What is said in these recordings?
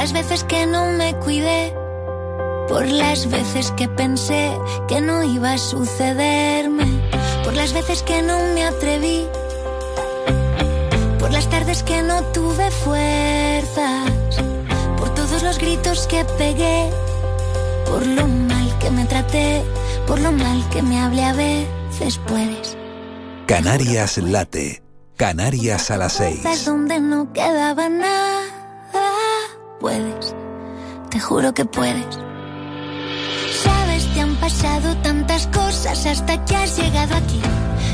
las veces que no me cuidé, por las veces que pensé que no iba a sucederme, por las veces que no me atreví, por las tardes que no tuve fuerzas, por todos los gritos que pegué, por lo mal que me traté, por lo mal que me hablé a veces puedes. Canarias late. Canarias a las seis. donde no quedaba nada. Puedes, te juro que puedes. Sabes, te han pasado tantas cosas hasta que has llegado aquí.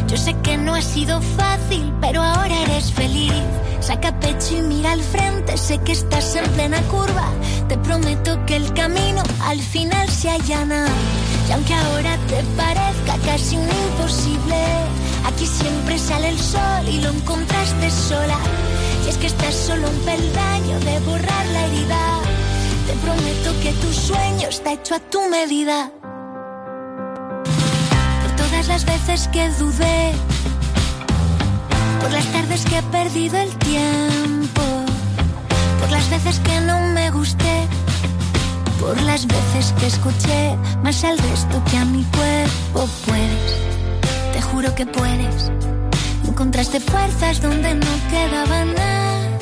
Yo sé que no ha sido fácil, pero ahora eres feliz. Saca pecho y mira al frente, sé que estás en plena curva. Te prometo que el camino al final se allana. Y aunque ahora te parezca casi un imposible, aquí siempre sale el sol y lo encontraste sola. Y es que estás solo un peldaño de borrar la herida. Te prometo que tu sueño está hecho a tu medida. Por todas las veces que dudé, por las tardes que he perdido el tiempo, por las veces que no me gusté por las veces que escuché más al resto que a mi cuerpo. Puedes, te juro que puedes. Encontraste fuerzas donde no quedaba nada.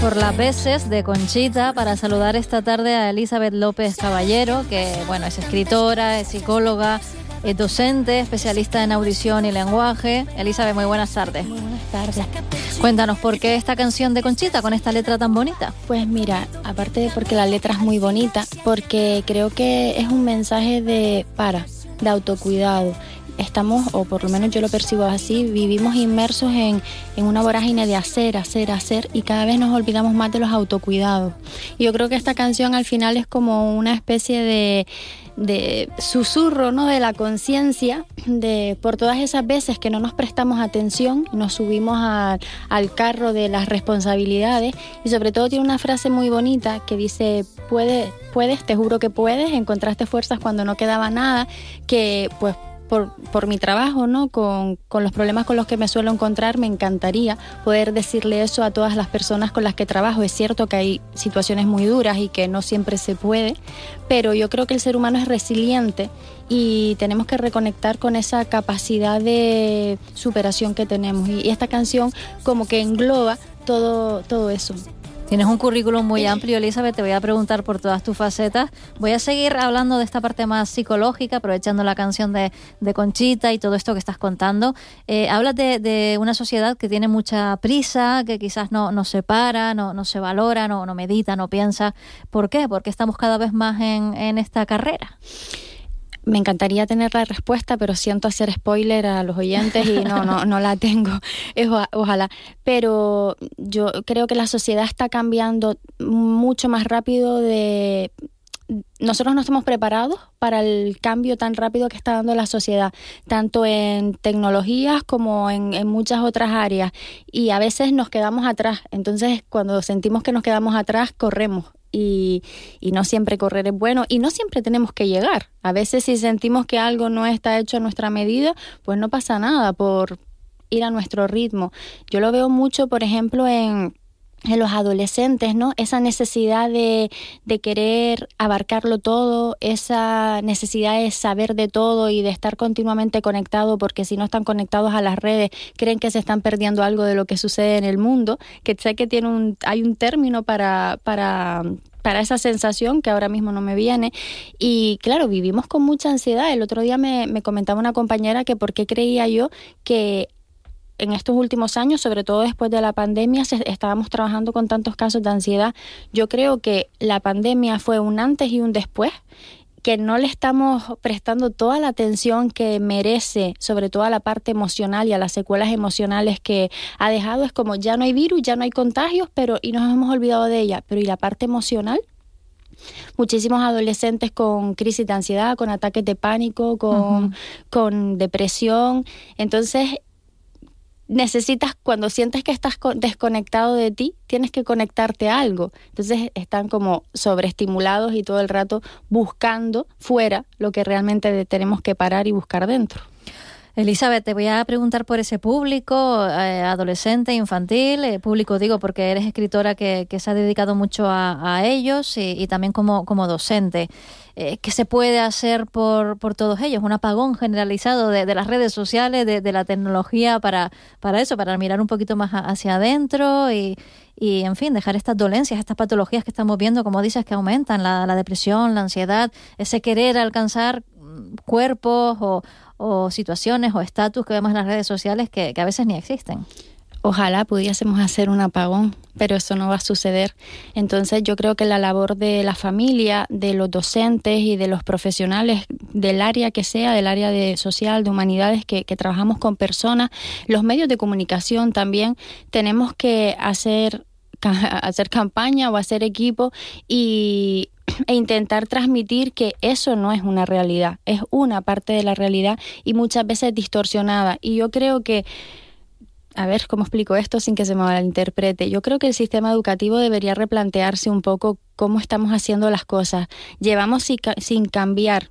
Por las veces de Conchita para saludar esta tarde a Elizabeth López Caballero, que bueno, es escritora, es psicóloga, es docente, especialista en audición y lenguaje. Elizabeth, muy buenas tardes. Muy buenas tardes. Cuéntanos, ¿por qué esta canción de Conchita con esta letra tan bonita? Pues mira, aparte de porque la letra es muy bonita, porque creo que es un mensaje de para, de autocuidado. Estamos, o por lo menos yo lo percibo así, vivimos inmersos en, en una vorágine de hacer, hacer, hacer y cada vez nos olvidamos más de los autocuidados. Y yo creo que esta canción al final es como una especie de, de susurro ¿no? de la conciencia de por todas esas veces que no nos prestamos atención nos subimos al carro de las responsabilidades y sobre todo tiene una frase muy bonita que dice puedes, puedes, te juro que puedes, encontraste fuerzas cuando no quedaba nada, que pues por, por, mi trabajo, ¿no? Con, con, los problemas con los que me suelo encontrar, me encantaría poder decirle eso a todas las personas con las que trabajo. Es cierto que hay situaciones muy duras y que no siempre se puede, pero yo creo que el ser humano es resiliente y tenemos que reconectar con esa capacidad de superación que tenemos. Y, y esta canción como que engloba todo, todo eso. Tienes un currículum muy amplio, Elizabeth. Te voy a preguntar por todas tus facetas. Voy a seguir hablando de esta parte más psicológica, aprovechando la canción de, de Conchita y todo esto que estás contando. Eh, hablas de, de, una sociedad que tiene mucha prisa, que quizás no, no se para, no, no se valora, no, no medita, no piensa. ¿Por qué? Porque estamos cada vez más en, en esta carrera. Me encantaría tener la respuesta, pero siento hacer spoiler a los oyentes y no, no, no la tengo. Ojalá. Pero yo creo que la sociedad está cambiando mucho más rápido de, nosotros no estamos preparados para el cambio tan rápido que está dando la sociedad, tanto en tecnologías como en, en, muchas otras áreas. Y a veces nos quedamos atrás. Entonces, cuando sentimos que nos quedamos atrás, corremos. Y, y, no siempre correr es bueno y no siempre tenemos que llegar. A veces si sentimos que algo no está hecho a nuestra medida, pues no pasa nada por ir a nuestro ritmo. Yo lo veo mucho, por ejemplo, en en los adolescentes, ¿no? Esa necesidad de, de, querer abarcarlo todo, esa necesidad de saber de todo y de estar continuamente conectado, porque si no están conectados a las redes, creen que se están perdiendo algo de lo que sucede en el mundo, que sé que tiene un, hay un término para, para, para esa sensación que ahora mismo no me viene. Y claro, vivimos con mucha ansiedad. El otro día me, me comentaba una compañera que por qué creía yo que en estos últimos años, sobre todo después de la pandemia, estábamos trabajando con tantos casos de ansiedad. Yo creo que la pandemia fue un antes y un después que no le estamos prestando toda la atención que merece, sobre todo a la parte emocional y a las secuelas emocionales que ha dejado. Es como ya no hay virus, ya no hay contagios, pero y nos hemos olvidado de ella. Pero ¿y la parte emocional? muchísimos adolescentes con crisis de ansiedad, con ataques de pánico, con, uh -huh. con depresión. Entonces, necesitas, cuando sientes que estás desconectado de ti, tienes que conectarte a algo. Entonces están como sobreestimulados y todo el rato buscando fuera lo que realmente tenemos que parar y buscar dentro. Elizabeth, te voy a preguntar por ese público, eh, adolescente, infantil, eh, público digo porque eres escritora que, se ha dedicado mucho a, ellos y, también como, como docente. Eh, ¿Qué se puede hacer por, por todos ellos? Un apagón generalizado de, las redes sociales, de, la tecnología para, para eso, para mirar un poquito más hacia adentro y, y, en fin, dejar estas dolencias, estas patologías que estamos viendo, como dices, que aumentan, la, la depresión, la ansiedad, ese querer alcanzar mm, cuerpos o, o situaciones o estatus que vemos en las redes sociales que, a veces ni existen. Ojalá pudiésemos hacer un apagón, pero eso no va a suceder. Entonces yo creo que la labor de la familia, de los docentes y de los profesionales del área que sea, del área de social, de humanidades, que, que trabajamos con personas, los medios de comunicación también, tenemos que hacer hacer campaña o hacer equipo y e intentar transmitir que eso no es una realidad, es una parte de la realidad y muchas veces distorsionada. Y yo creo que a ver cómo explico esto sin que se me malinterprete. Yo creo que el sistema educativo debería replantearse un poco cómo estamos haciendo las cosas. Llevamos sin cambiar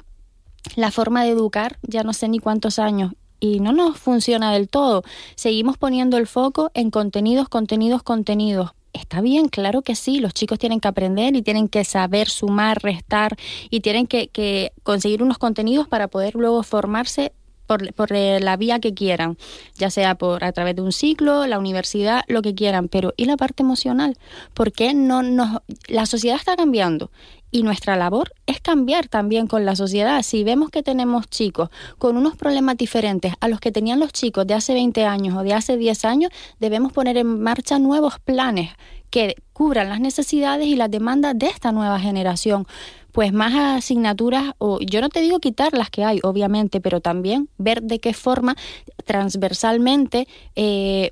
la forma de educar ya no sé ni cuántos años y no nos funciona del todo. Seguimos poniendo el foco en contenidos, contenidos, contenidos. Está bien, claro que sí, los chicos tienen que aprender y tienen que saber sumar, restar y tienen que, conseguir unos contenidos para poder luego formarse por, por, la vía que quieran, ya sea por a través de un ciclo, la universidad, lo que quieran, pero ¿y la parte emocional? ¿Por qué no nos la sociedad está cambiando y nuestra labor es cambiar también con la sociedad. Si vemos que tenemos chicos con unos problemas diferentes a los que tenían los chicos de hace 20 años o de hace 10 años, debemos poner en marcha nuevos planes que cubran las necesidades y las demandas de esta nueva generación. Pues más asignaturas, o yo no te digo quitar las que hay, obviamente, pero también ver de qué forma transversalmente eh,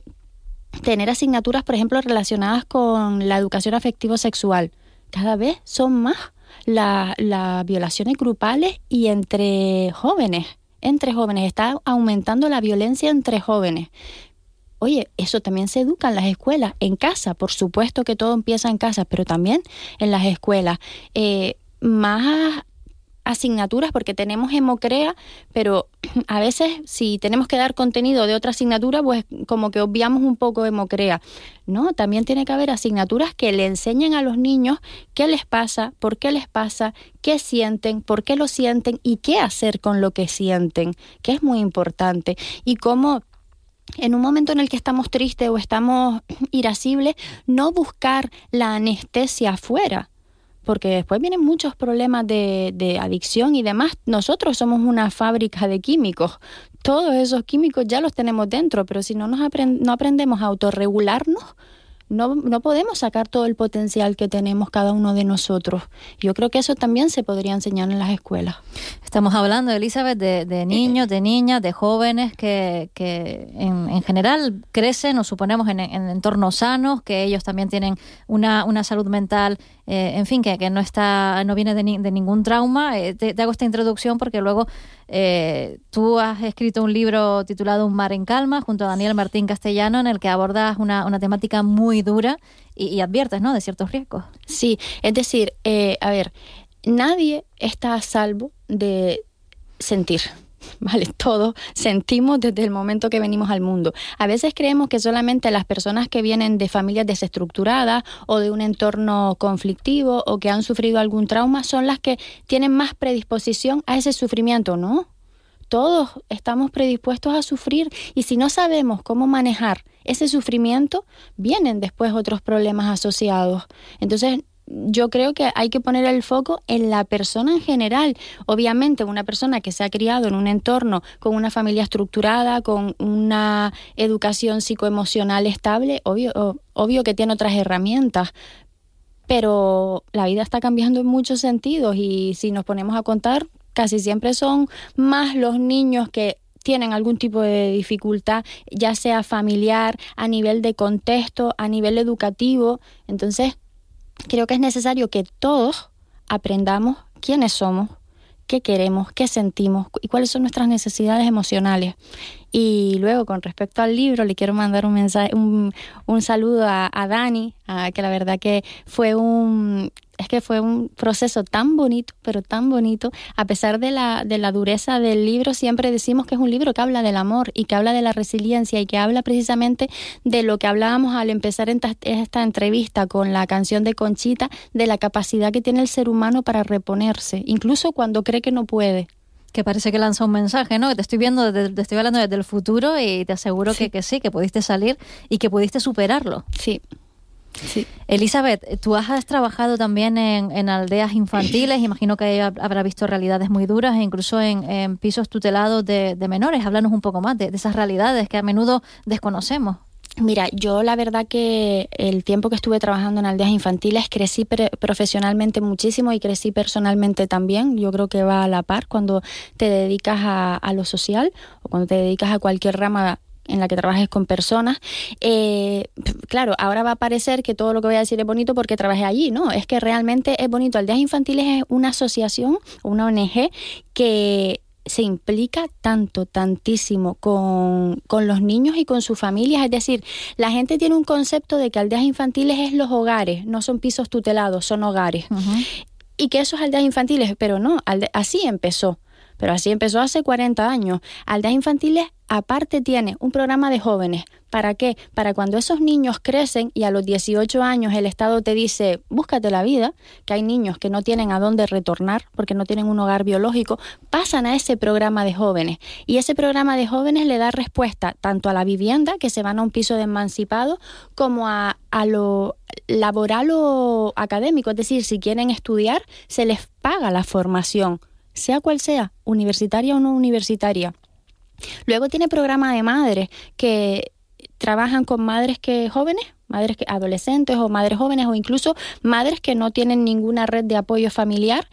tener asignaturas, por ejemplo, relacionadas con la educación afectivo-sexual cada vez son más las violaciones grupales y entre jóvenes. Entre jóvenes está aumentando la violencia entre jóvenes. Oye, eso también se educa en las escuelas, en casa, por supuesto que todo empieza en casa, pero también en las escuelas. Eh, más asignaturas porque tenemos Hemocrea, pero a veces si tenemos que dar contenido de otra asignatura, pues como que obviamos un poco Hemocrea. No, también tiene que haber asignaturas que le enseñen a los niños qué les pasa, por qué les pasa, qué sienten, por qué lo sienten y qué hacer con lo que sienten, que es muy importante. Y cómo en un momento en el que estamos tristes o estamos irascibles, no buscar la anestesia afuera, porque después vienen muchos problemas de, adicción y demás. Nosotros somos una fábrica de químicos. Todos esos químicos ya los tenemos dentro, pero si no nos no aprendemos a autorregularnos, no, no podemos sacar todo el potencial que tenemos cada uno de nosotros. Yo creo que eso también se podría enseñar en las escuelas. Estamos hablando, Elizabeth, de, niños, de niñas, de jóvenes que, que en, general crecen o suponemos en, entornos sanos, que ellos también tienen una, una salud mental, eh, en fin, que, que, no está no viene de, de ningún trauma. Eh, te, hago esta introducción porque luego eh, tú has escrito un libro titulado Un mar en calma junto a Daniel Martín Castellano en el que abordas una, una temática muy dura y, y, adviertes ¿no? de ciertos riesgos. Sí, es decir, a ver, nadie está a salvo de sentir. ¿Vale? Todos sentimos desde el momento que venimos al mundo. A veces creemos que solamente las personas que vienen de familias desestructuradas o de un entorno conflictivo o que han sufrido algún trauma son las que tienen más predisposición a ese sufrimiento, ¿no? Todos estamos predispuestos a sufrir y si no sabemos cómo manejar ese sufrimiento, vienen después otros problemas asociados. Entonces, yo creo que hay que poner el foco en la persona en general. Obviamente, una persona que se ha criado en un entorno con una familia estructurada, con una educación psicoemocional estable, obvio, obvio que tiene otras herramientas, pero la vida está cambiando en muchos sentidos y si nos ponemos a contar, casi siempre son más los niños que tienen algún tipo de dificultad, ya sea familiar, a nivel de contexto, a nivel educativo. Entonces, creo que es necesario que todos aprendamos quiénes somos, qué queremos, qué sentimos y cuáles son nuestras necesidades emocionales. Y luego, con respecto al libro, le quiero mandar un mensaje, un, un saludo a, Dani, a, que la verdad que fue un es que fue un proceso tan bonito, pero tan bonito. A pesar de la, de la dureza del libro, siempre decimos que es un libro que habla del amor y que habla de la resiliencia y que habla precisamente de lo que hablábamos al empezar esta, esta entrevista con la canción de Conchita, de la capacidad que tiene el ser humano para reponerse, incluso cuando cree que no puede que parece que lanza un mensaje, ¿no? Te estoy viendo, te estoy hablando desde el futuro y te aseguro Que, que sí, que pudiste salir y que pudiste superarlo. Sí. Sí. Elizabeth, tú has trabajado también en, aldeas infantiles, imagino que ella habrá visto realidades muy duras e incluso en, pisos tutelados de, menores. Háblanos un poco más de, esas realidades que a menudo desconocemos. Mira, yo la verdad que el tiempo que estuve trabajando en aldeas infantiles crecí profesionalmente muchísimo y crecí personalmente también. Yo creo que va a la par cuando te dedicas a, a lo social o cuando te dedicas a cualquier rama en la que trabajes con personas. Eh, claro, ahora va a parecer que todo lo que voy a decir es bonito porque trabajé allí, ¿no? Es que realmente es bonito. Aldeas Infantiles es una asociación, una ONG que se implica tanto, tantísimo con, los niños y con sus familias. Es decir, la gente tiene un concepto de que aldeas infantiles es los hogares, no son pisos tutelados, son hogares. Y que eso es aldeas infantiles, pero no, así empezó. Pero así empezó hace 40 años. Aldeas infantiles aparte tiene un programa de jóvenes. ¿Para qué? Para cuando esos niños crecen y a los 18 años el Estado te dice, búscate la vida, que hay niños que no tienen a dónde retornar porque no tienen un hogar biológico, pasan a ese programa de jóvenes. Y ese programa de jóvenes le da respuesta tanto a la vivienda, que se van a un piso de emancipado, como a, a lo laboral o académico. Es decir, si quieren estudiar, se les paga la formación sea cual sea, universitaria o no universitaria. Luego tiene programa de madres que trabajan con madres que jóvenes madres que, adolescentes o madres jóvenes o incluso madres que no tienen ninguna red de apoyo familiar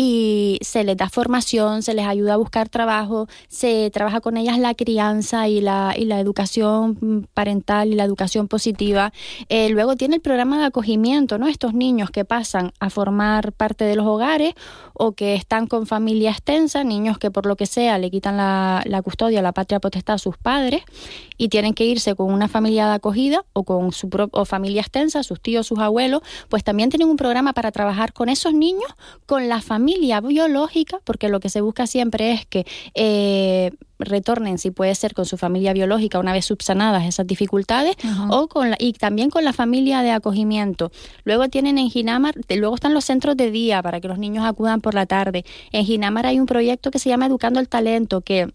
y se les da formación, se les ayuda a buscar trabajo, se trabaja con ellas la crianza y la, y la educación parental y la educación positiva. Eh, luego tiene el programa de acogimiento, ¿no? Estos niños que pasan a formar parte de los hogares o que están con familia extensa, niños que por lo que sea le quitan la, la custodia, la patria potestad a sus padres y tienen que irse con una familia de acogida o con su o familia extensa, sus tíos, sus abuelos, pues también tienen un programa para trabajar con esos niños, con la familia biológica, porque lo que se busca siempre es que eh, retornen, si puede ser, con su familia biológica una vez subsanadas esas dificultades, o con y también con la familia de acogimiento. Luego tienen en Ginamar, luego están los centros de día para que los niños acudan por la tarde. En Ginamar hay un proyecto que se llama Educando el Talento, que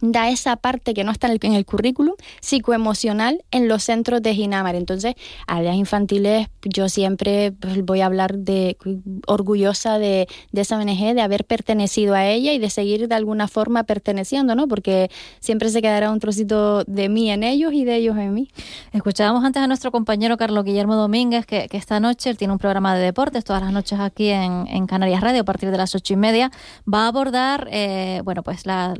da esa parte que no está en el, currículum psicoemocional en los centros de Ginamar. Entonces, áreas infantiles, yo siempre pues, voy a hablar de orgullosa de, esa ONG, de haber pertenecido a ella y de seguir de alguna forma perteneciendo, ¿no? Porque siempre se quedará un trocito de mí en ellos y de ellos en mí. Escuchábamos antes a nuestro compañero Carlos Guillermo Domínguez, que, esta noche tiene un programa de deportes todas las noches aquí en, Canarias Radio a partir de las ocho y media. Va a abordar, eh, bueno, pues la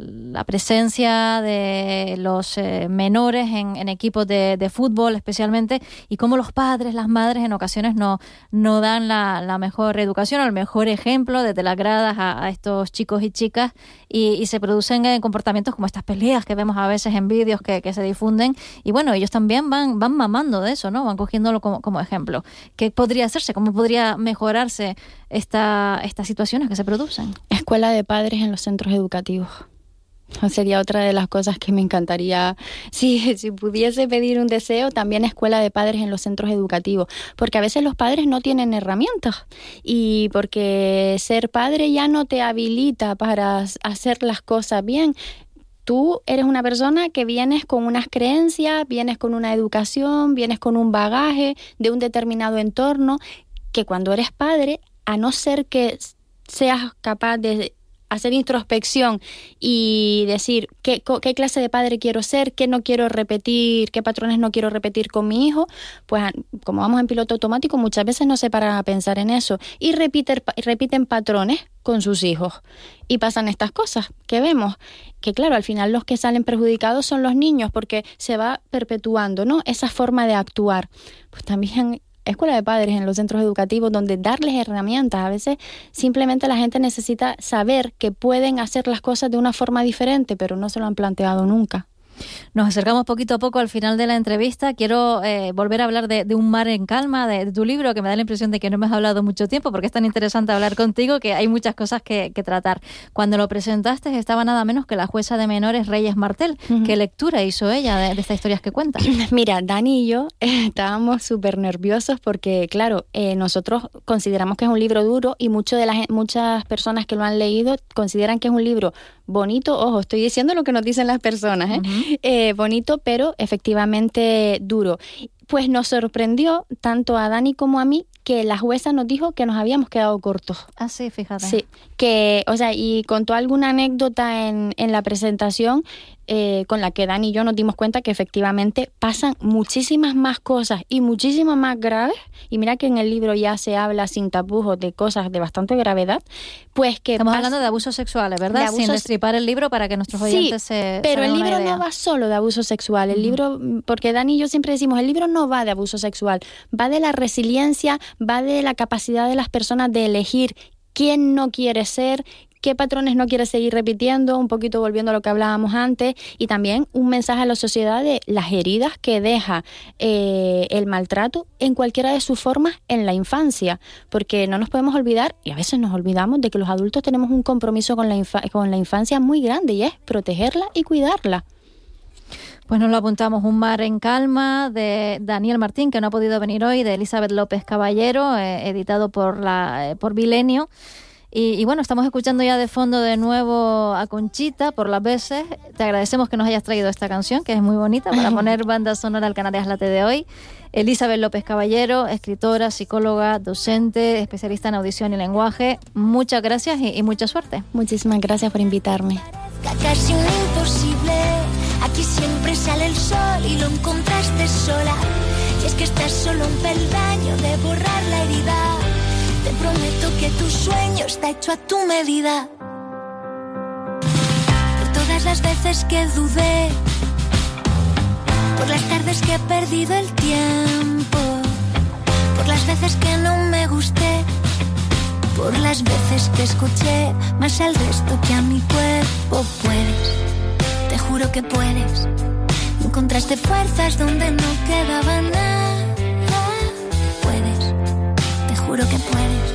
presencia de los eh, menores en, equipos de, fútbol especialmente y cómo los padres, las madres en ocasiones no, no dan la, mejor educación o el mejor ejemplo desde las gradas a, estos chicos y chicas y, se producen comportamientos como estas peleas que vemos a veces en vídeos que, se difunden y bueno, ellos también van, van mamando de eso, ¿no? Van cogiéndolo como, como ejemplo. ¿Qué podría hacerse? ¿Cómo podría mejorarse esta, estas situaciones que se producen? Escuela de padres en los centros educativos. Sería otra de las cosas que me encantaría, si, si pudiese pedir un deseo, también escuela de padres en los centros educativos, porque a veces los padres no tienen herramientas y porque ser padre ya no te habilita para hacer las cosas bien. Tú eres una persona que vienes con unas creencias, vienes con una educación, vienes con un bagaje de un determinado entorno, que cuando eres padre, a no ser que seas capaz de hacer introspección y decir qué, qué, clase de padre quiero ser, qué no quiero repetir, qué patrones no quiero repetir con mi hijo, pues como vamos en piloto automático muchas veces no se paran a pensar en eso y repiten, repiten patrones con sus hijos. Y pasan estas cosas que vemos que claro al final los que salen perjudicados son los niños porque se va perpetuando no esa forma de actuar. Pues también escuela de padres, en los centros educativos, donde darles herramientas. A veces simplemente la gente necesita saber que pueden hacer las cosas de una forma diferente, pero no se lo han planteado nunca. Nos acercamos poquito a poco al final de la entrevista. Quiero eh, volver a hablar de, Un mar en calma, de, tu libro, que me da la impresión de que no me has hablado mucho tiempo, porque es tan interesante hablar contigo que hay muchas cosas que, tratar. Cuando lo presentaste estaba nada menos que la jueza de menores Reyes Martel. ¿Qué lectura hizo ella de, estas historias que cuenta? Mira, Dani y yo estábamos súper nerviosos porque, claro, eh, nosotros consideramos que es un libro duro y mucho de las, muchas personas que lo han leído consideran que es un libro bonito. Ojo, estoy diciendo lo que nos dicen las personas, ¿eh? Eh bonito, pero efectivamente duro. Pues nos sorprendió tanto a Dani como a mí que la jueza nos dijo que nos habíamos quedado cortos. Ah, sí, fíjate. Sí, que, o sea, y contó alguna anécdota en, en la presentación eh, con la que Dani y yo nos dimos cuenta que efectivamente pasan muchísimas más cosas y muchísimas más graves, y mira que en el libro ya se habla sin tapujos de cosas de bastante gravedad, pues que... Estamos hablando de abusos sexuales, ¿verdad? Sin destripar el libro para que nuestros oyentes sí, se... pero el libro no va solo de abuso sexual, el libro, porque Dani y yo siempre decimos, el libro no va de abuso sexual, va de la resiliencia, va de la capacidad de las personas de elegir quién no quiere ser, qué patrones no quiere seguir repitiendo, un poquito volviendo a lo que hablábamos antes, y también un mensaje a la sociedad de las heridas que deja eh, el maltrato en cualquiera de sus formas en la infancia, porque no nos podemos olvidar, y a veces nos olvidamos, de que los adultos tenemos un compromiso con la, con la infancia muy grande y es protegerla y cuidarla. Pues nos lo apuntamos, Un mar en calma, de Daniel Martín, que no ha podido venir hoy, de Elizabeth López Caballero, eh, editado por, la, eh, por Bilenio. Y, bueno, estamos escuchando ya de fondo de nuevo a Conchita por las veces. Te agradecemos que nos hayas traído esta canción, que es muy bonita, para poner banda sonora al Canarias Late de hoy. Elizabeth López Caballero, escritora, psicóloga, docente, especialista en audición y lenguaje. Muchas gracias y, mucha suerte. Muchísimas gracias por invitarme. Casi imposible, aquí siempre sale el sol y lo encontraste sola. Y es que estás solo un peldaño de borrar la herida te prometo que tu sueño está hecho a tu medida. Por todas las veces que dudé, por las tardes que he perdido el tiempo, por las veces que no me gusté, por las veces que escuché más al resto que a mi cuerpo. Puedes, te juro que puedes. Encontraste fuerzas donde no quedaba nada Seguro que puedes.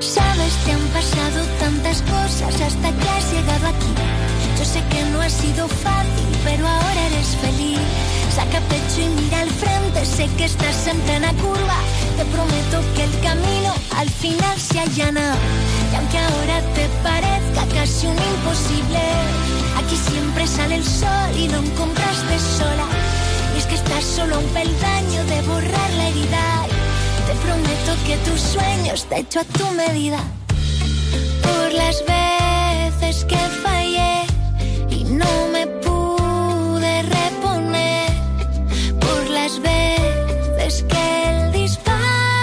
Sabes, te han pasado tantas cosas hasta que has llegado aquí. Yo sé que no ha sido fácil, pero ahora eres feliz. Saca pecho y mira al frente, sé que estás en plena curva. Te prometo que el camino al final se allana. Y aunque ahora te parezca casi un imposible, aquí siempre sale el sol y lo encontraste sola. Y es que estás solo un peldaño de borrar la herida te prometo que tu sueño está hecho a tu medida. Por las veces que fallé y no